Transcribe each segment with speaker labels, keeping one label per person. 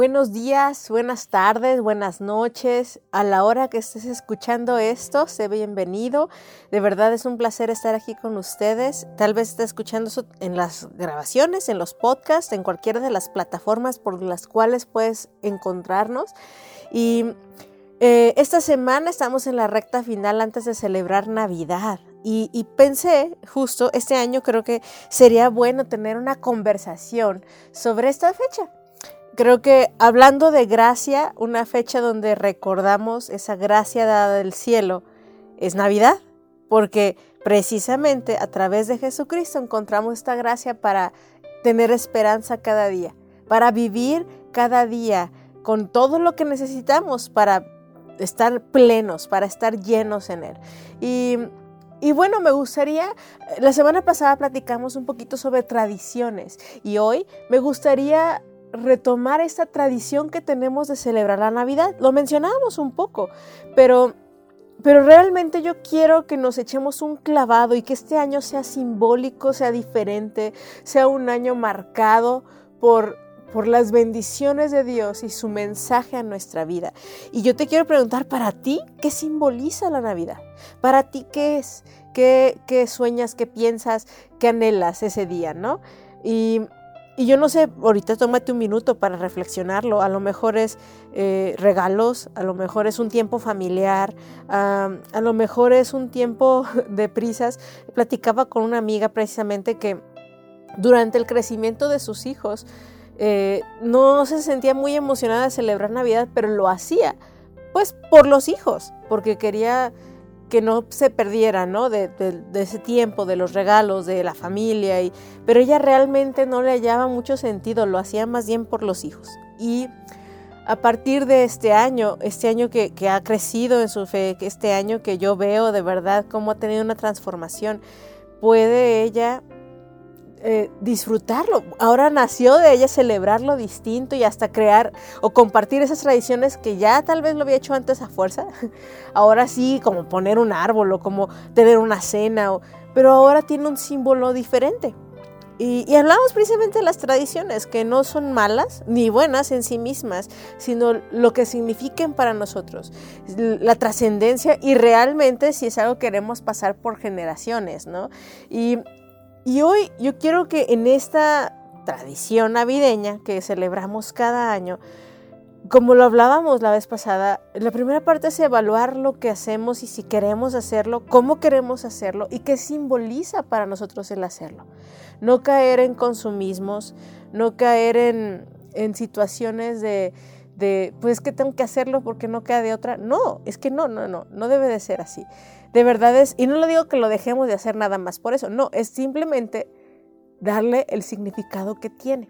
Speaker 1: Buenos días, buenas tardes, buenas noches. A la hora que estés escuchando esto, sé bienvenido. De verdad es un placer estar aquí con ustedes. Tal vez estés escuchando eso en las grabaciones, en los podcasts, en cualquiera de las plataformas por las cuales puedes encontrarnos. Y eh, esta semana estamos en la recta final antes de celebrar Navidad. Y, y, pensé, justo este año creo que sería bueno tener una conversación sobre esta fecha Creo que hablando de gracia, una fecha donde recordamos esa gracia dada del cielo es Navidad, porque precisamente a través de Jesucristo encontramos esta gracia para tener esperanza cada día, para vivir cada día con todo lo que necesitamos para estar plenos, para estar llenos en Él. Y, y bueno, me gustaría, la semana pasada platicamos un poquito sobre tradiciones y hoy me gustaría retomar esta tradición que tenemos de celebrar la Navidad. Lo mencionábamos un poco, pero, pero realmente yo quiero que nos echemos un clavado y que este año sea simbólico, sea diferente, sea un año marcado por, por las bendiciones de Dios y su mensaje a nuestra vida. Y yo te quiero preguntar, para ti, ¿qué simboliza la Navidad? Para ti, ¿qué es? ¿Qué, qué sueñas, qué piensas, qué anhelas ese día, no? Y y yo no sé, ahorita tómate un minuto para reflexionarlo. A lo mejor es eh, regalos, a lo mejor es un tiempo familiar, a lo mejor es un tiempo de prisas. Platicaba con una amiga precisamente que durante el crecimiento de sus hijos eh, no se sentía muy emocionada de celebrar Navidad, pero lo hacía, pues por los hijos, porque quería que no se perdiera, ¿no? De, ese tiempo, de los regalos, de la familia. Y, pero ella realmente no le hallaba mucho sentido, lo hacía más bien por los hijos. Y a partir de este año, este año que, que ha crecido en su fe, este año que yo veo de verdad cómo ha tenido una transformación, puede ella eh, disfrutarlo. Ahora nació de ella celebrarlo distinto y hasta crear o compartir esas tradiciones que ya tal vez lo había hecho antes a fuerza. Ahora sí, como poner un árbol o como tener una cena, pero ahora tiene un símbolo diferente. Y, y, hablamos precisamente de las tradiciones, que no son malas ni buenas en sí mismas, sino lo que signifiquen para nosotros, la trascendencia y realmente si es algo que queremos pasar por generaciones, ¿no? Y y hoy yo quiero que en esta tradición navideña que celebramos cada año, como lo hablábamos la vez pasada, la primera parte es evaluar lo que hacemos y si queremos hacerlo, cómo queremos hacerlo y qué simboliza para nosotros el hacerlo. No caer en consumismos, no caer en, en situaciones de, de, pues que tengo que hacerlo porque no queda de otra. No, es que no, no, no, no debe de ser así. De verdad es, y no lo digo que lo dejemos de hacer nada más por eso, no, es simplemente darle el significado que tiene.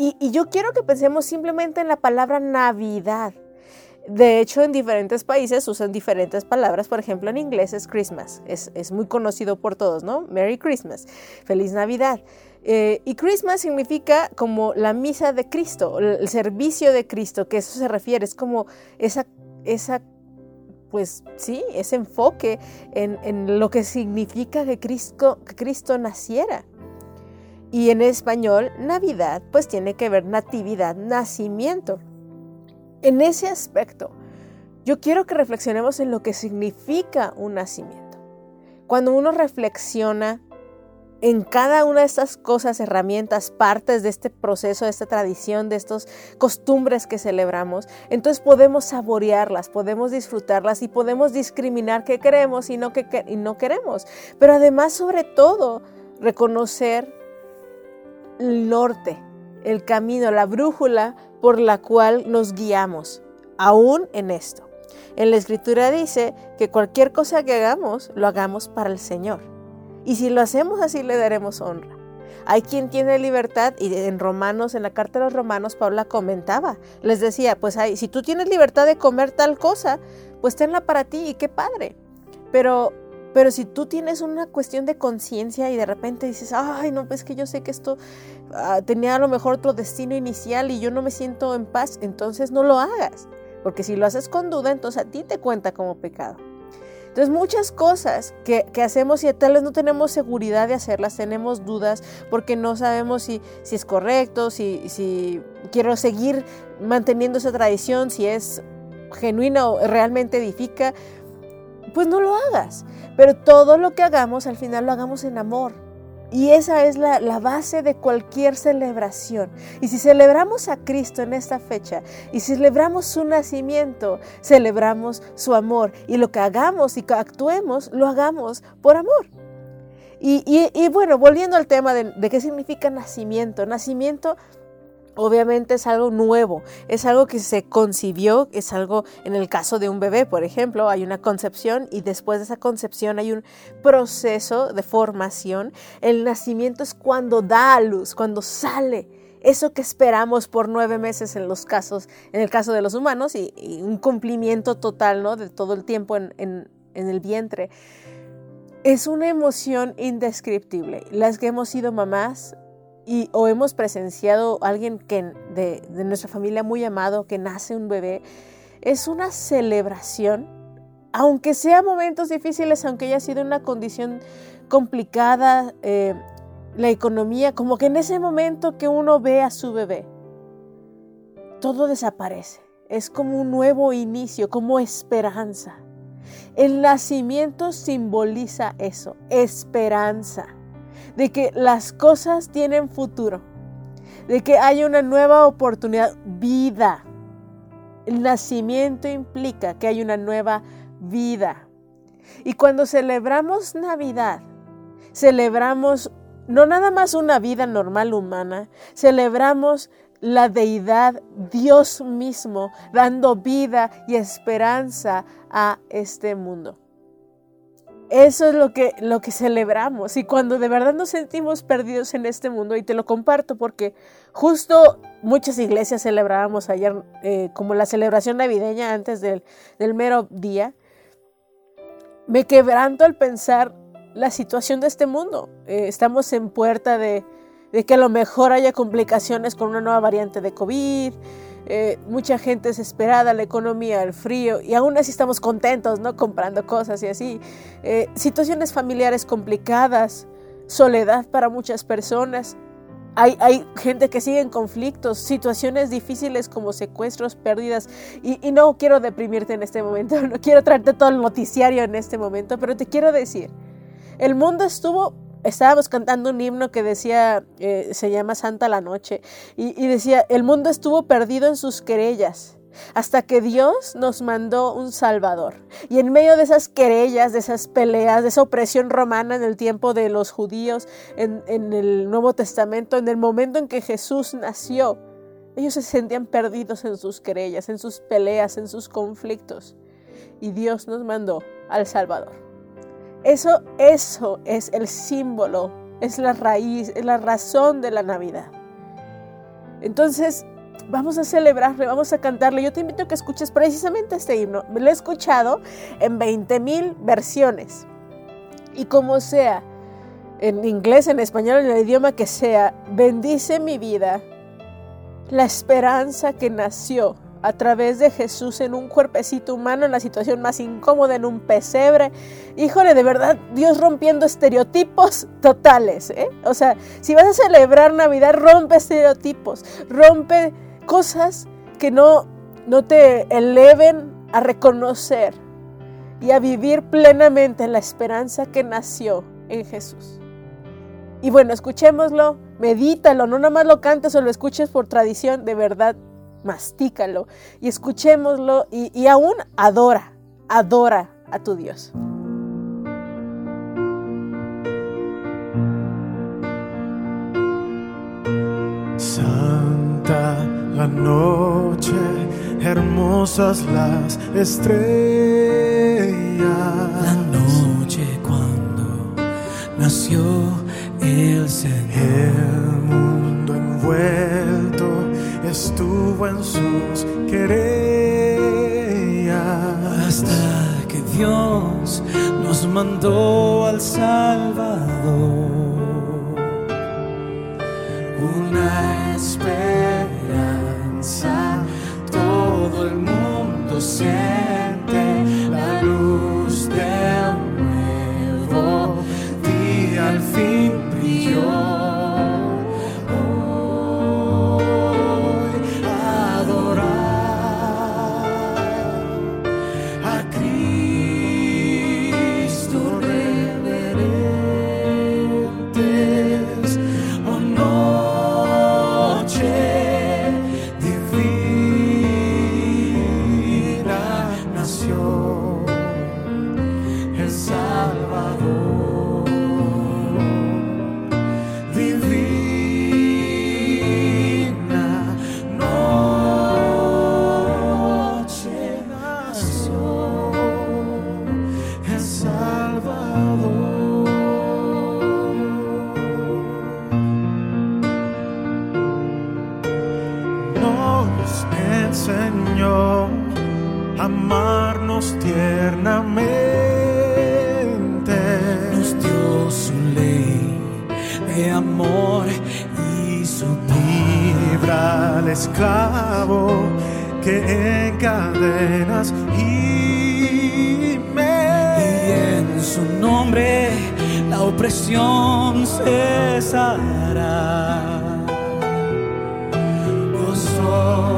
Speaker 1: Y, yo quiero que pensemos simplemente en la palabra Navidad. De hecho, en diferentes países usan diferentes palabras. Por ejemplo, en inglés es Christmas. Es, es muy conocido por todos, ¿no? Merry Christmas. Feliz Navidad. Eh, y Christmas significa como la misa de Cristo, el servicio de Cristo, que eso se refiere. Es como esa, esa pues sí, ese enfoque en, lo que significa que Cristo, que Cristo naciera. Y en español, Navidad, pues tiene que ver natividad, nacimiento. En ese aspecto, yo quiero que reflexionemos en lo que significa un nacimiento. Cuando uno reflexiona en cada una de estas cosas, herramientas, partes de este proceso, de esta tradición, de estas costumbres que celebramos, entonces podemos saborearlas, podemos disfrutarlas y podemos discriminar qué queremos y no, qué, y no queremos. Pero además, sobre todo, reconocer el norte, el camino, la brújula por la cual nos guiamos, aún en esto. En la escritura dice que cualquier cosa que hagamos, lo hagamos para el Señor. Y si lo hacemos así, le daremos honra. Hay quien tiene libertad y en Romanos, en la carta de los Romanos, Paula comentaba, les decía, pues hay, si tú tienes libertad de comer tal cosa, pues tenla para ti y qué padre. Pero Pero si tú tienes una cuestión de conciencia y de repente dices, ay, no, pues que yo sé que esto ah, tenía a lo mejor otro destino inicial y yo no me siento en paz, entonces no lo hagas. Porque si lo haces con duda, entonces a ti te cuenta como pecado. Entonces muchas cosas que, hacemos y tal vez no tenemos seguridad de hacerlas, tenemos dudas porque no sabemos si, si es correcto, si, si quiero seguir manteniendo esa tradición, si es genuina o realmente edifica, pues no lo hagas. Pero todo lo que hagamos, al final lo hagamos en amor. Y esa es la, base de cualquier celebración. Y si celebramos a Cristo en esta fecha y celebramos su nacimiento, celebramos su amor. Y lo que hagamos y que actuemos, lo hagamos por amor. Y, bueno, volviendo al tema de, de qué significa nacimiento. Nacimiento Obviamente es algo nuevo, es algo que se concibió, es algo, en el caso de un bebé, por ejemplo, hay una concepción y después de esa concepción hay un proceso de formación. El nacimiento es cuando da a luz, cuando sale. Eso que esperamos por nueve meses en los casos, en el caso de los humanos, y, un cumplimiento total ¿no? de todo el tiempo en, en el vientre. Es una emoción indescriptible. Las que hemos sido mamás y, o hemos presenciado a alguien que, de, nuestra familia muy amado que nace un bebé, es una celebración, aunque sea momentos difíciles, aunque haya sido una condición complicada, eh, la economía, como que en ese momento que uno ve a su bebé, todo desaparece. Es como un nuevo inicio, como esperanza. El nacimiento simboliza eso, esperanza de que las cosas tienen futuro, de que hay una nueva oportunidad, vida. El nacimiento implica que hay una nueva vida. Y cuando celebramos Navidad, celebramos no nada más una vida normal humana, celebramos la deidad, Dios mismo, dando vida y esperanza a este mundo. Eso es lo que, lo que celebramos. Y cuando de verdad nos sentimos perdidos en este mundo, y te lo comparto porque justo muchas iglesias celebrábamos ayer eh, como la celebración navideña antes del, mero día, me quebranto al pensar la situación de este mundo. Eh, estamos en puerta de, de que a lo mejor haya complicaciones con una nueva variante de COVID, eh, mucha gente desesperada, la economía, el frío, y aún así estamos contentos, ¿no? Comprando cosas y así. Eh, situaciones familiares complicadas, soledad para muchas personas. Hay, hay, gente que sigue en conflictos, situaciones difíciles como secuestros, pérdidas. Y, y no quiero deprimirte en este momento, no quiero traerte todo el noticiario en este momento, pero te quiero decir, el mundo estuvo estábamos cantando un himno que decía, eh, se llama Santa la Noche, y, decía, el mundo estuvo perdido en sus querellas hasta que Dios nos mandó un Salvador. Y en medio de esas querellas, de esas peleas, de esa opresión romana en el tiempo de los judíos, en, en, el Nuevo Testamento, en el momento en que Jesús nació, ellos se sentían perdidos en sus querellas, en sus peleas, en sus conflictos. Y Dios nos mandó al Salvador. Eso, eso es el símbolo, es la raíz, es la razón de la Navidad. Entonces, vamos a celebrarle, vamos a cantarle. Yo te invito a que escuches precisamente este himno. Lo he escuchado en 20 mil versiones. Y como sea, en inglés, en español, en el idioma que sea, bendice mi vida la esperanza que nació a través de Jesús en un cuerpecito humano en la situación más incómoda, en un pesebre. Híjole, de verdad, Dios rompiendo estereotipos totales. ¿eh? O sea, si vas a celebrar Navidad, rompe estereotipos, rompe cosas que no, no te eleven a reconocer y a vivir plenamente la esperanza que nació en Jesús. Y bueno, escuchémoslo, medítalo, no nada más lo cantes o lo escuches por tradición, de verdad mastícalo y escuchémoslo y, aún adora, adora a tu Dios.
Speaker 2: Santa la noche, hermosas las estrellas.
Speaker 3: La noche cuando nació el Señor.
Speaker 2: El mundo envuelto estuvo en sus querellas
Speaker 3: hasta que Dios nos mandó al Salvador. Una esperanza, todo el mundo siente la luz del nuevo día al fin brilló.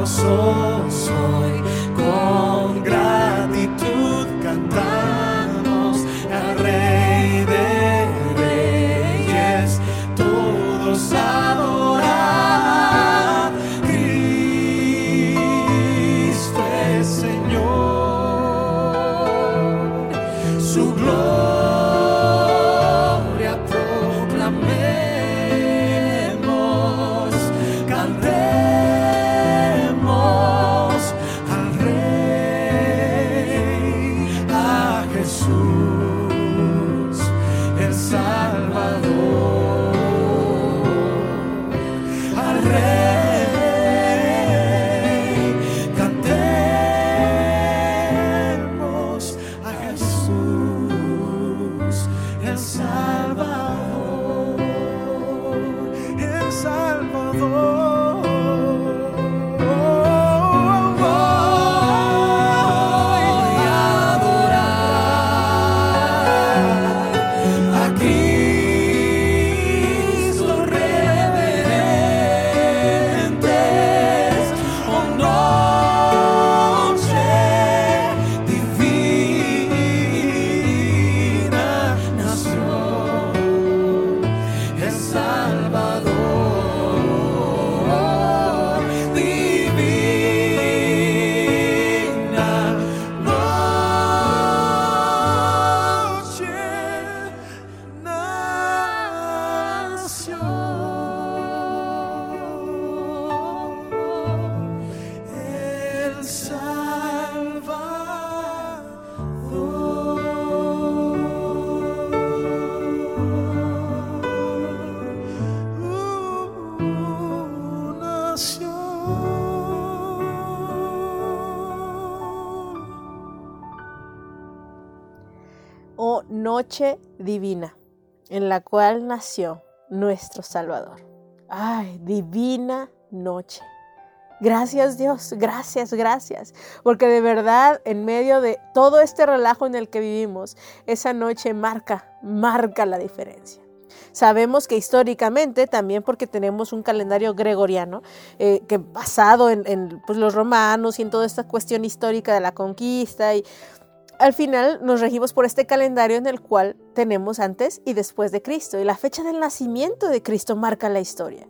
Speaker 3: sou, sonhos. Divina,
Speaker 2: en
Speaker 3: la
Speaker 1: cual nació nuestro Salvador. Ay, divina noche. Gracias Dios, gracias, gracias. Porque de verdad, en medio de todo este relajo en el que vivimos, esa noche marca, marca la diferencia. Sabemos que históricamente, también porque tenemos un calendario gregoriano, eh, que basado en, en, pues, los romanos y en toda esta cuestión histórica de la conquista y al final nos regimos por este calendario en el cual tenemos antes y después de Cristo. Y la fecha del nacimiento de Cristo marca la historia.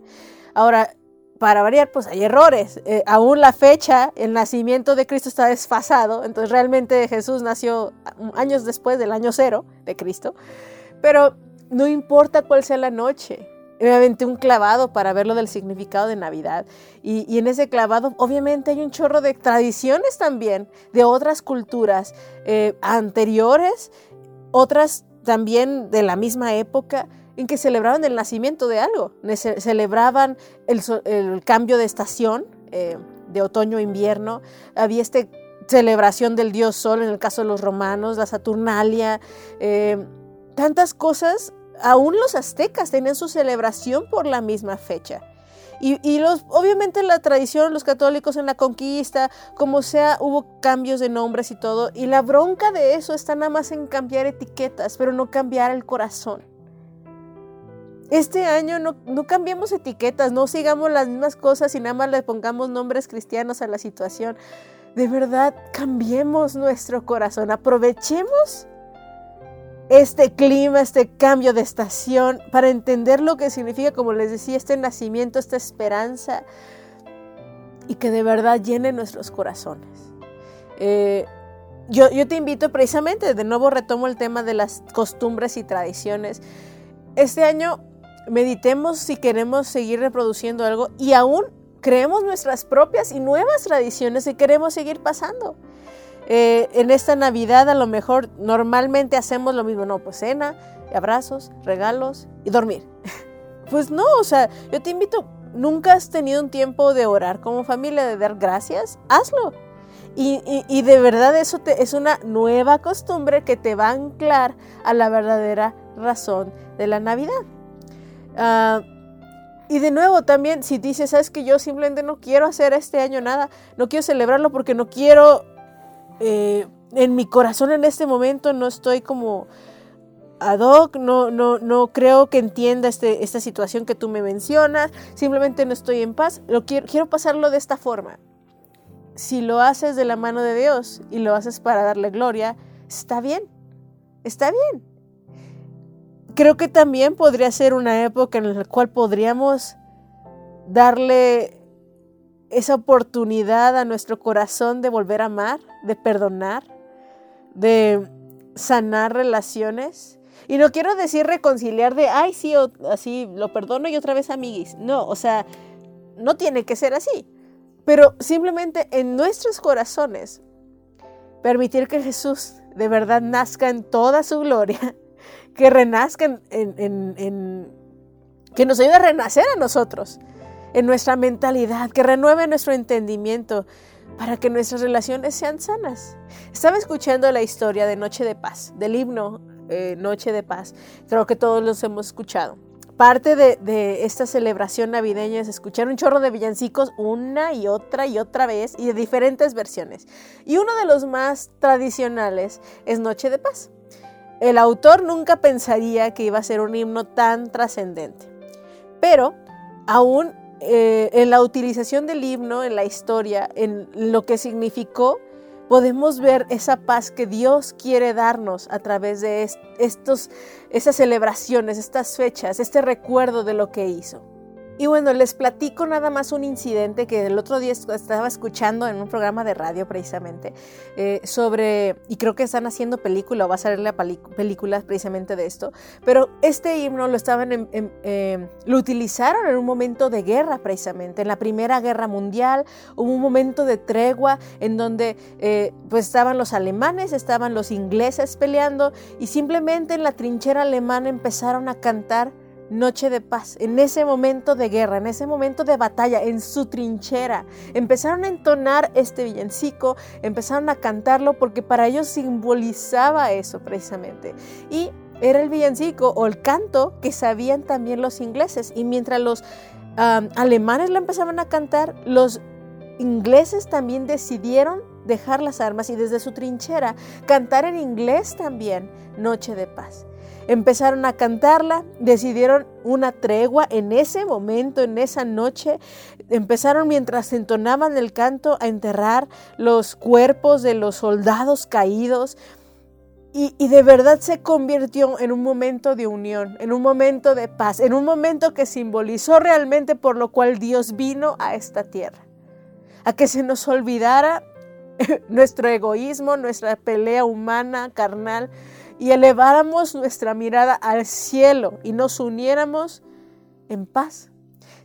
Speaker 1: Ahora, para variar, pues hay errores. Eh, aún la fecha, el nacimiento de Cristo está desfasado. Entonces realmente Jesús nació años después del año cero de Cristo. Pero no importa cuál sea la noche. Me un clavado para ver lo del significado de Navidad. Y, en ese clavado, obviamente, hay un chorro de tradiciones también de otras culturas eh, anteriores, otras también de la misma época, en que celebraban el nacimiento de algo. Ce celebraban el, cambio de estación, eh, de otoño a invierno. Había este celebración del dios Sol en el caso de los romanos, la Saturnalia, eh, tantas cosas. Aún los aztecas tenían su celebración por la misma fecha. Y, obviamente la tradición, los católicos en la conquista, como sea, hubo cambios de nombres y todo. Y la bronca de eso está nada más en cambiar etiquetas, pero no cambiar el corazón. Este año no, no cambiemos etiquetas, no sigamos las mismas cosas y nada más le pongamos nombres cristianos a la situación. De verdad, cambiemos nuestro corazón, aprovechemos este clima, este cambio de estación, para entender lo que significa, como les decía, este nacimiento, esta esperanza, y que de verdad llene nuestros corazones. Eh, yo, yo te invito precisamente, de nuevo retomo el tema de las costumbres y tradiciones. Este año meditemos si queremos seguir reproduciendo algo y aún creemos nuestras propias y nuevas tradiciones y queremos seguir pasando. Eh, en esta Navidad a lo mejor normalmente hacemos lo mismo, no, pues cena, abrazos, regalos y dormir. pues no, o sea, yo te invito, nunca has tenido un tiempo de orar como familia, de dar gracias, hazlo. Y, de verdad eso te, es una nueva costumbre que te va a anclar a la verdadera razón de la Navidad. Ah, y de nuevo también, si dices, sabes que yo simplemente no quiero hacer este año nada, no quiero celebrarlo porque no quiero eh, en mi corazón en este momento no estoy como ad hoc, no, no, no creo que entienda este, esta situación que tú me mencionas, simplemente no estoy en paz, lo quiero, quiero pasarlo de esta forma. Si lo haces de la mano de Dios y lo haces para darle gloria, está bien, está bien. Creo que también podría ser una época en la cual podríamos darle esa oportunidad a nuestro corazón de volver a amar, de perdonar, de sanar relaciones. Y no quiero decir reconciliar de, ay, sí, así lo perdono y otra vez amiguis. No, o sea, no tiene que ser así. Pero simplemente en nuestros corazones, permitir que Jesús de verdad nazca en toda su gloria, que renazca en que nos ayude a renacer a nosotros en nuestra mentalidad, que renueve nuestro entendimiento para que nuestras relaciones sean sanas. Estaba escuchando la historia de Noche de Paz, del himno eh, Noche de Paz. Creo que todos los hemos escuchado. Parte de, de, esta celebración navideña es escuchar un chorro de villancicos una y otra y otra vez y de diferentes versiones. Y uno de los más tradicionales es Noche de Paz. El autor nunca pensaría que iba a ser un himno tan trascendente. Pero aún eh, en la utilización del himno, en la historia, en lo que significó, podemos ver esa paz que Dios quiere darnos a través de estos, esas celebraciones, estas fechas, este recuerdo de lo que hizo. Y bueno, les platico nada más un incidente que el otro día estaba escuchando en un programa de radio precisamente eh, sobre, y creo que están haciendo película o va a salir la película precisamente de esto, pero este himno lo estaban, eh, lo utilizaron en un momento de guerra precisamente, en la Primera Guerra Mundial hubo un momento de tregua en donde eh, pues estaban los alemanes, estaban los ingleses peleando y simplemente en la trinchera alemana empezaron a cantar noche de paz, en ese momento de guerra, en ese momento de batalla, en su trinchera. Empezaron a entonar este villancico, empezaron a cantarlo porque para ellos simbolizaba eso precisamente. Y era el villancico o el canto que sabían también los ingleses. Y mientras los alemanes lo empezaban a cantar, los ingleses también decidieron dejar las armas y desde su trinchera cantar en inglés también Noche de Paz. Empezaron a cantarla, decidieron una tregua en ese momento, en esa noche. Empezaron mientras entonaban el canto a enterrar los cuerpos de los soldados caídos. Y, y, de verdad se convirtió en un momento de unión, en un momento de paz, en un momento que simbolizó realmente por lo cual Dios vino a esta tierra. A que se nos olvidara nuestro egoísmo, nuestra pelea humana, carnal, y eleváramos nuestra mirada al cielo y nos uniéramos en paz.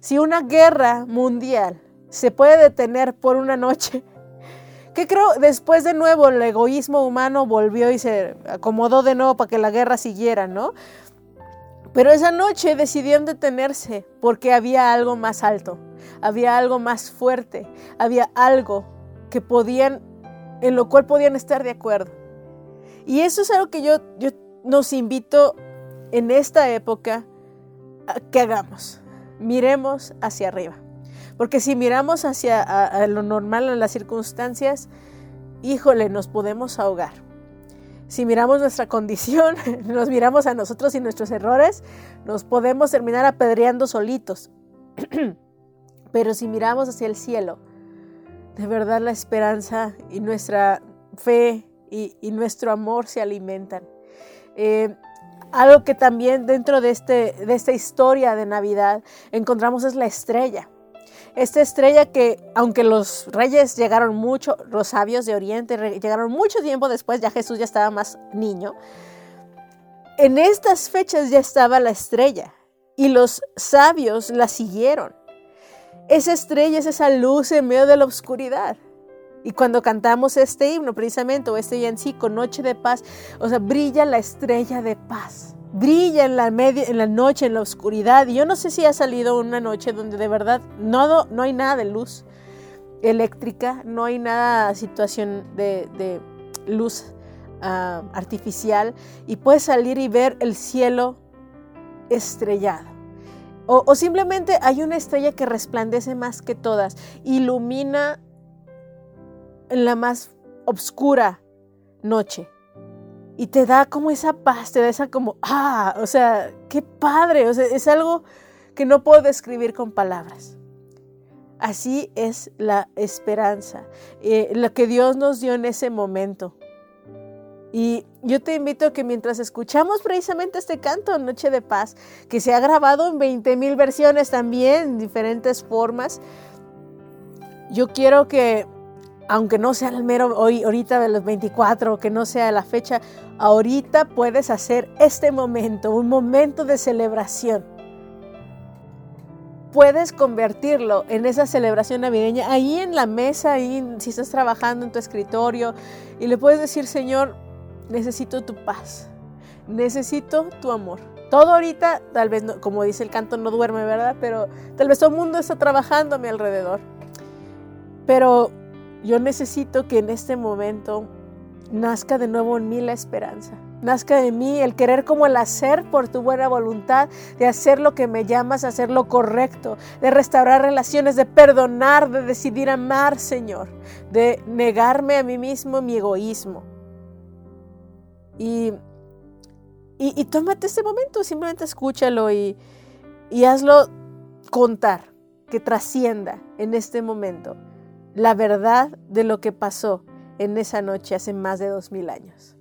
Speaker 1: Si una guerra mundial se puede detener por una noche, que creo después de nuevo el egoísmo humano volvió y se acomodó de nuevo para que la guerra siguiera, ¿no? Pero esa noche decidieron detenerse porque había algo más alto, había algo más fuerte, había algo que podían en lo cual podían estar de acuerdo. Y eso es algo que yo, yo nos invito en esta época a que hagamos. Miremos hacia arriba. Porque si miramos hacia lo normal, en las circunstancias, híjole, nos podemos ahogar. Si miramos nuestra condición, nos miramos a nosotros y nuestros errores, nos podemos terminar apedreando solitos. Pero si miramos hacia el cielo, de verdad la esperanza y nuestra fe y, nuestro amor se alimentan. Eh, algo que también dentro de, este, de esta historia de Navidad encontramos es la estrella. Esta estrella que, aunque los reyes llegaron mucho, los sabios de Oriente llegaron mucho tiempo después, ya Jesús ya estaba más niño, en estas fechas ya estaba la estrella y los sabios la siguieron. Esa estrella es esa luz en medio de la oscuridad. Y cuando cantamos este himno, precisamente, o este con Noche de Paz, o sea, brilla la estrella de paz. Brilla en la, media, en la noche, en la oscuridad. Y yo no sé si ha salido una noche donde de verdad no, no hay nada de luz eléctrica, no hay nada situación de, luz ah, artificial. Y puedes salir y ver el cielo estrellado. O, simplemente hay una estrella que resplandece más que todas, ilumina en la más oscura noche. Y te da como esa paz, te da esa como, ah, o sea, qué padre, o sea, es algo que no puedo describir con palabras. Así es la esperanza, eh, lo que Dios nos dio en ese momento. Y yo te invito a que mientras escuchamos precisamente este canto, Noche de Paz, que se ha grabado en 20 mil versiones también, en diferentes formas, yo quiero que, aunque no sea el mero hoy, ahorita de los 24, que no sea la fecha, ahorita puedes hacer este momento, un momento de celebración. Puedes convertirlo en esa celebración navideña ahí en la mesa, ahí si estás trabajando en tu escritorio, y le puedes decir, Señor, necesito tu paz, necesito tu amor. Todo ahorita, tal vez, como dice el canto, no duerme, ¿verdad? Pero tal vez todo el mundo está trabajando a mi alrededor. Pero yo necesito que en este momento nazca de nuevo en mí la esperanza. Nazca de mí el querer como el hacer por tu buena voluntad, de hacer lo que me llamas, hacer lo correcto, de restaurar relaciones, de perdonar, de decidir amar, Señor, de negarme a mí mismo mi egoísmo y, y, tómate este momento, simplemente escúchalo y, y hazlo contar, que trascienda en este momento la verdad de lo que pasó en esa noche hace más de dos mil años.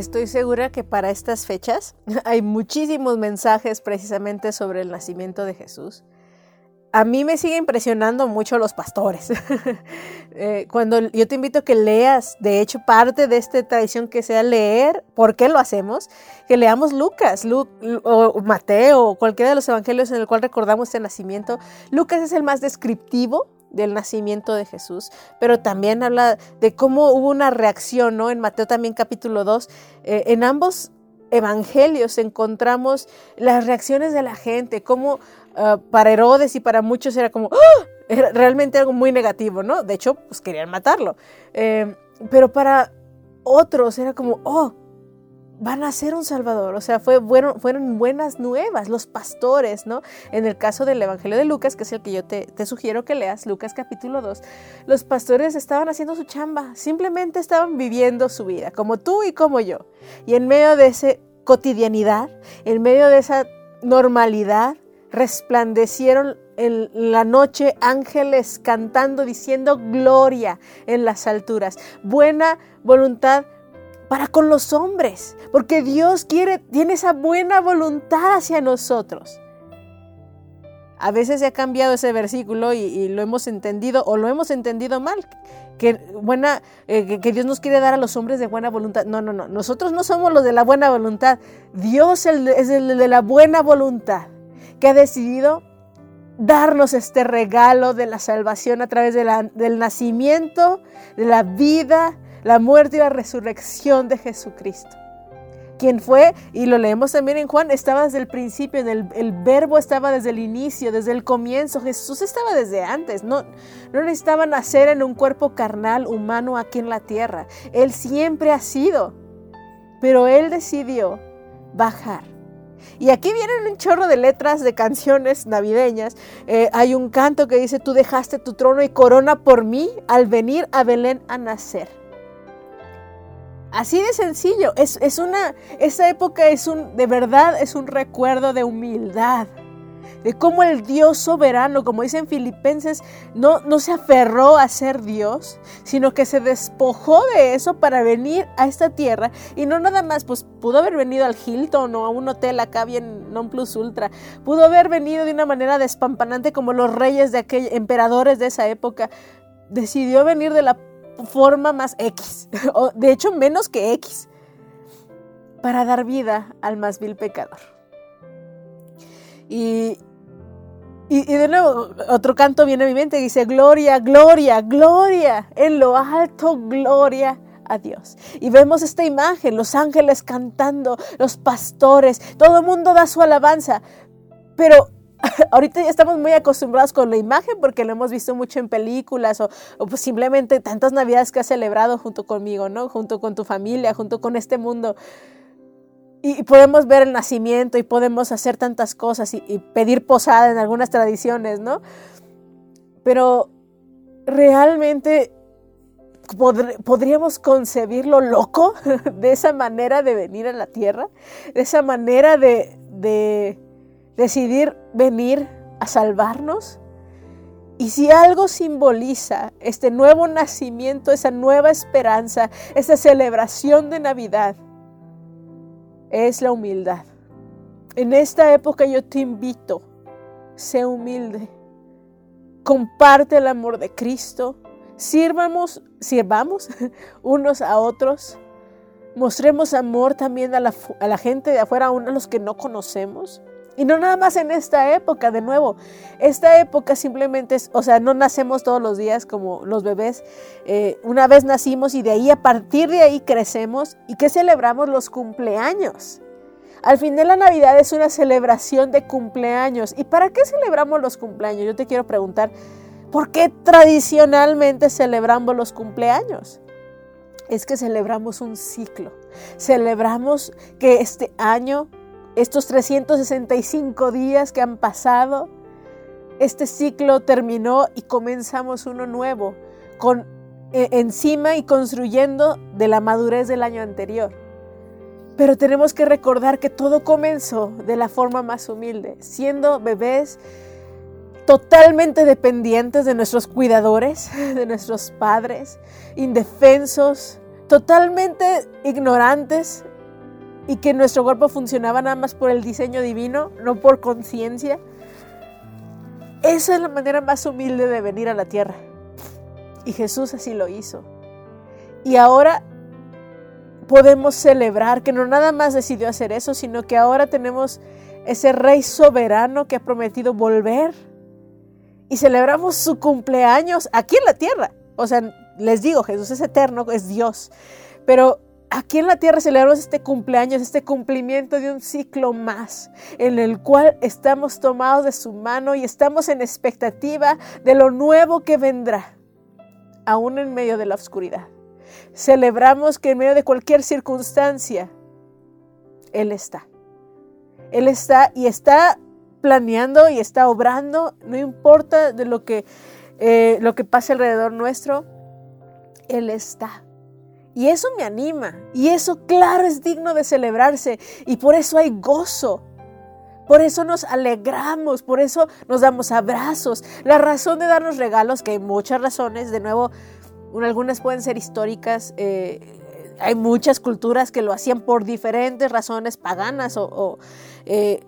Speaker 1: Estoy segura que para estas fechas hay muchísimos mensajes precisamente sobre el nacimiento de Jesús. A mí me sigue impresionando mucho los pastores. Eh, cuando yo te invito a que leas, de hecho, parte de esta tradición que sea leer, ¿por qué lo hacemos? Que leamos Lucas Lu- o Mateo o cualquiera de los evangelios en el cual recordamos este nacimiento. Lucas es el más descriptivo del nacimiento de Jesús, pero también habla de cómo hubo una reacción, ¿no? En Mateo también capítulo 2, eh, en ambos evangelios encontramos las reacciones de la gente, cómo ah, para Herodes y para muchos era como, ¡Ah! era realmente algo muy negativo, ¿no? De hecho, pues querían matarlo. Eh, pero para otros era como, oh, van a ser un salvador. O sea, fueron buenas nuevas, los pastores, ¿no? En el caso del Evangelio de Lucas, que es el que yo te, te sugiero que leas, Lucas capítulo 2, los pastores estaban haciendo su chamba, simplemente estaban viviendo su vida, como tú y como yo. Y en medio de esa cotidianidad, en medio de esa normalidad, resplandecieron en la noche ángeles cantando, diciendo gloria en las alturas, buena voluntad para con los hombres, porque Dios quiere, tiene esa buena voluntad hacia nosotros. A veces se ha cambiado ese versículo y, lo hemos entendido o lo hemos entendido mal, que, buena, eh, que, Dios nos quiere dar a los hombres de buena voluntad. No, no, no, nosotros no somos los de la buena voluntad, Dios es el de la buena voluntad, que ha decidido darnos este regalo de la salvación a través de la- del nacimiento, de la vida, la muerte y la resurrección de Jesucristo. Quien fue, y lo leemos también en Juan, estaba desde el principio, el, el verbo estaba desde el inicio, desde el comienzo. Jesús estaba desde antes, no, no necesitaba nacer en un cuerpo carnal humano aquí en la tierra. Él siempre ha sido, pero Él decidió bajar. Y aquí vienen un chorro de letras de canciones navideñas. Eh, hay un canto que dice, tú dejaste tu trono y corona por mí al venir a Belén a nacer. Así de sencillo. Es, es una, esa época es un, de verdad, es un recuerdo de humildad. de cómo el Dios soberano, como dicen Filipenses, no, no se aferró a ser Dios, sino que se despojó de eso para venir a esta tierra y no nada más, pues pudo haber venido al Hilton o a un hotel acá bien non plus ultra, pudo haber venido de una manera despampanante como los reyes de aquellos emperadores de esa época, decidió venir de la forma más X, o de hecho menos que X, para dar vida al más vil pecador. Y, y, de nuevo, otro canto viene a mi mente y dice, gloria, gloria, gloria, en lo alto, gloria a Dios. Y vemos esta imagen, los ángeles cantando, los pastores, todo el mundo da su alabanza. Pero ahorita ya estamos muy acostumbrados con la imagen porque lo hemos visto mucho en películas o, pues simplemente tantas navidades que has celebrado junto conmigo, ¿no? Junto con tu familia, junto con este mundo. Y, podemos ver el nacimiento y podemos hacer tantas cosas y, pedir posada en algunas tradiciones, ¿no? Pero realmente podríamos concebir lo loco de esa manera de venir a la tierra, de esa manera de, de decidir venir a salvarnos. Y si algo simboliza este nuevo nacimiento, esa nueva esperanza, esa celebración de Navidad, es la humildad. En esta época yo te invito, sé humilde, comparte el amor de Cristo, sirvamos, sirvamos unos a otros, mostremos amor también a la, gente de afuera, a los que no conocemos. Y no nada más en esta época, de nuevo. Esta época simplemente es, o sea, no nacemos todos los días como los bebés. Eh, una vez nacimos y de ahí, a partir de ahí crecemos. ¿Y qué celebramos? Los cumpleaños. Al final la Navidad es una celebración de cumpleaños. ¿Y para qué celebramos los cumpleaños? Yo te quiero preguntar, ¿por qué tradicionalmente celebramos los cumpleaños? Es que celebramos un ciclo. Celebramos que este año estos 365 días que han pasado, este ciclo terminó y comenzamos uno nuevo, con e, encima y construyendo de la madurez del año anterior. Pero tenemos que recordar que todo comenzó de la forma más humilde, siendo bebés totalmente dependientes de nuestros cuidadores, de nuestros padres, indefensos, totalmente ignorantes y que nuestro cuerpo funcionaba nada más por el diseño divino, no por conciencia. Esa es la manera más humilde de venir a la tierra. Y Jesús así lo hizo. Y ahora podemos celebrar que no nada más decidió hacer eso, sino que ahora tenemos ese rey soberano que ha prometido volver. Y celebramos su cumpleaños aquí en la tierra. O sea, les digo, Jesús es eterno, es Dios. Pero aquí en la tierra celebramos este cumpleaños, este cumplimiento de un ciclo más, en el cual estamos tomados de su mano y estamos en expectativa de lo nuevo que vendrá, aún en medio de la oscuridad. Celebramos que en medio de cualquier circunstancia, Él está. Él está y está planeando y está obrando, no importa de lo que, eh, lo que pase alrededor nuestro, Él está. Y eso me anima. Y eso, claro, es digno de celebrarse. Y por eso hay gozo. Por eso nos alegramos, por eso nos damos abrazos. La razón de darnos regalos, que hay muchas razones, de nuevo, algunas pueden ser históricas, eh, hay muchas culturas que lo hacían por diferentes razones paganas o, eh,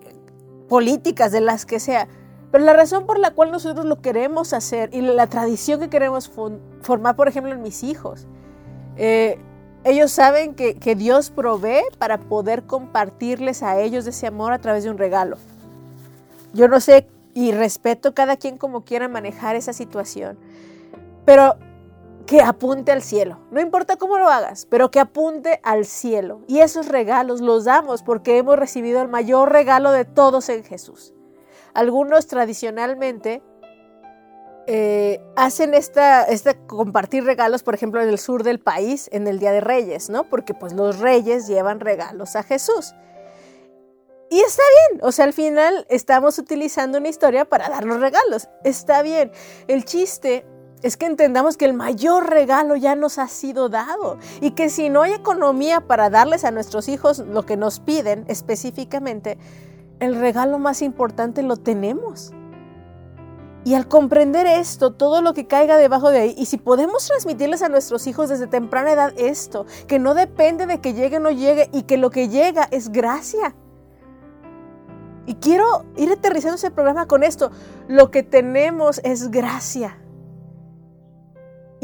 Speaker 1: políticas, de las que sea. Pero la razón por la cual nosotros lo queremos hacer y la tradición que queremos formar, por ejemplo, en mis hijos, eh, ellos saben que, Dios provee para poder compartirles a ellos ese amor a través de un regalo. Yo no sé y respeto cada quien como quiera manejar esa situación, pero que apunte al cielo. No importa cómo lo hagas, pero que apunte al cielo. Y esos regalos los damos porque hemos recibido el mayor regalo de todos en Jesús. Algunos tradicionalmente eh, hacen esta, esta, compartir regalos, por ejemplo, en el sur del país, en el Día de Reyes, ¿no? Porque pues los reyes llevan regalos a Jesús. Y está bien, o sea, al final estamos utilizando una historia para darnos regalos. Está bien. El chiste es que entendamos que el mayor regalo ya nos ha sido dado y que si no hay economía para darles a nuestros hijos lo que nos piden específicamente, el regalo más importante lo tenemos. Y al comprender esto, todo lo que caiga debajo de ahí, y si podemos transmitirles a nuestros hijos desde temprana edad esto, que no depende de que llegue o no llegue, y que lo que llega es gracia. Y quiero ir aterrizando ese programa con esto. Lo que tenemos es gracia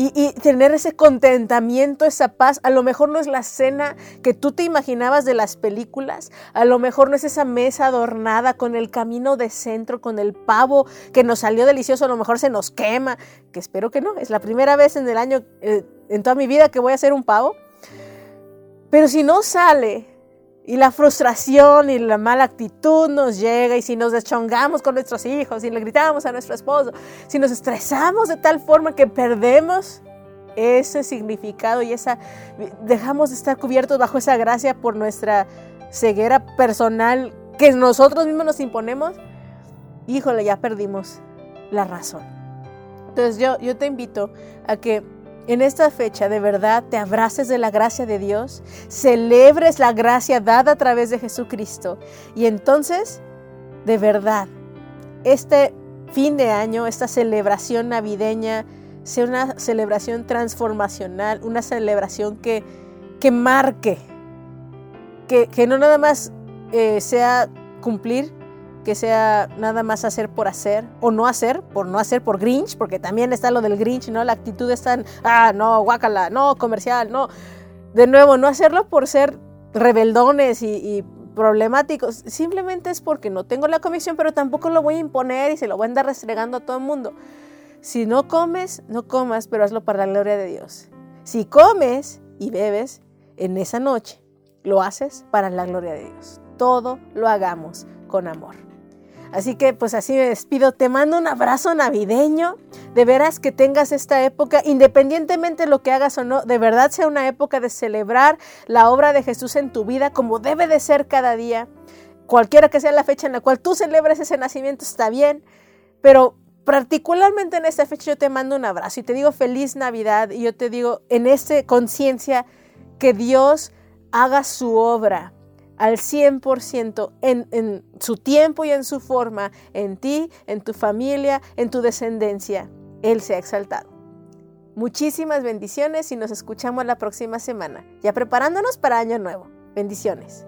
Speaker 1: y, tener ese contentamiento, esa paz. A lo mejor no es la cena que tú te imaginabas de las películas, a lo mejor no es esa mesa adornada con el camino de centro, con el pavo que nos salió delicioso, a lo mejor se nos quema, que espero que no, es la primera vez en el año, eh, en toda mi vida que voy a hacer un pavo. Pero si no sale, y la frustración y la mala actitud nos llega y si nos deschongamos con nuestros hijos, si le gritamos a nuestro esposo, si nos estresamos de tal forma que perdemos ese significado y esa dejamos de estar cubiertos bajo esa gracia por nuestra ceguera personal que nosotros mismos nos imponemos, híjole, ya perdimos la razón. Entonces yo, yo te invito a que en esta fecha de verdad te abraces de la gracia de Dios, celebres la gracia dada a través de Jesucristo. Y entonces, de verdad, este fin de año, esta celebración navideña, sea una celebración transformacional, una celebración que, que marque, que, que no nada más eh, sea cumplir que sea nada más hacer por hacer o no hacer, por no hacer por Grinch, porque también está lo del Grinch, ¿no? La actitud es tan, ah, no, guácala, no, comercial, no. De nuevo, no hacerlo por ser rebeldones y, problemáticos, simplemente es porque no tengo la convicción, pero tampoco lo voy a imponer y se lo voy a andar restregando a todo el mundo. Si no comes, no comas, pero hazlo para la gloria de Dios. Si comes y bebes en esa noche, lo haces para la gloria de Dios. Todo lo hagamos con amor. Así que pues así me despido. Te mando un abrazo navideño. De veras que tengas esta época, independientemente de lo que hagas o no, de verdad sea una época de celebrar la obra de Jesús en tu vida como debe de ser cada día. Cualquiera que sea la fecha en la cual tú celebres ese nacimiento está bien, pero particularmente en esta fecha yo te mando un abrazo y te digo feliz Navidad y yo te digo en esta conciencia que Dios haga su obra al 100% en, en su tiempo y en su forma, en ti, en tu familia, en tu descendencia. Él se ha exaltado. Muchísimas bendiciones y nos escuchamos la próxima semana, ya preparándonos para Año Nuevo. Bendiciones.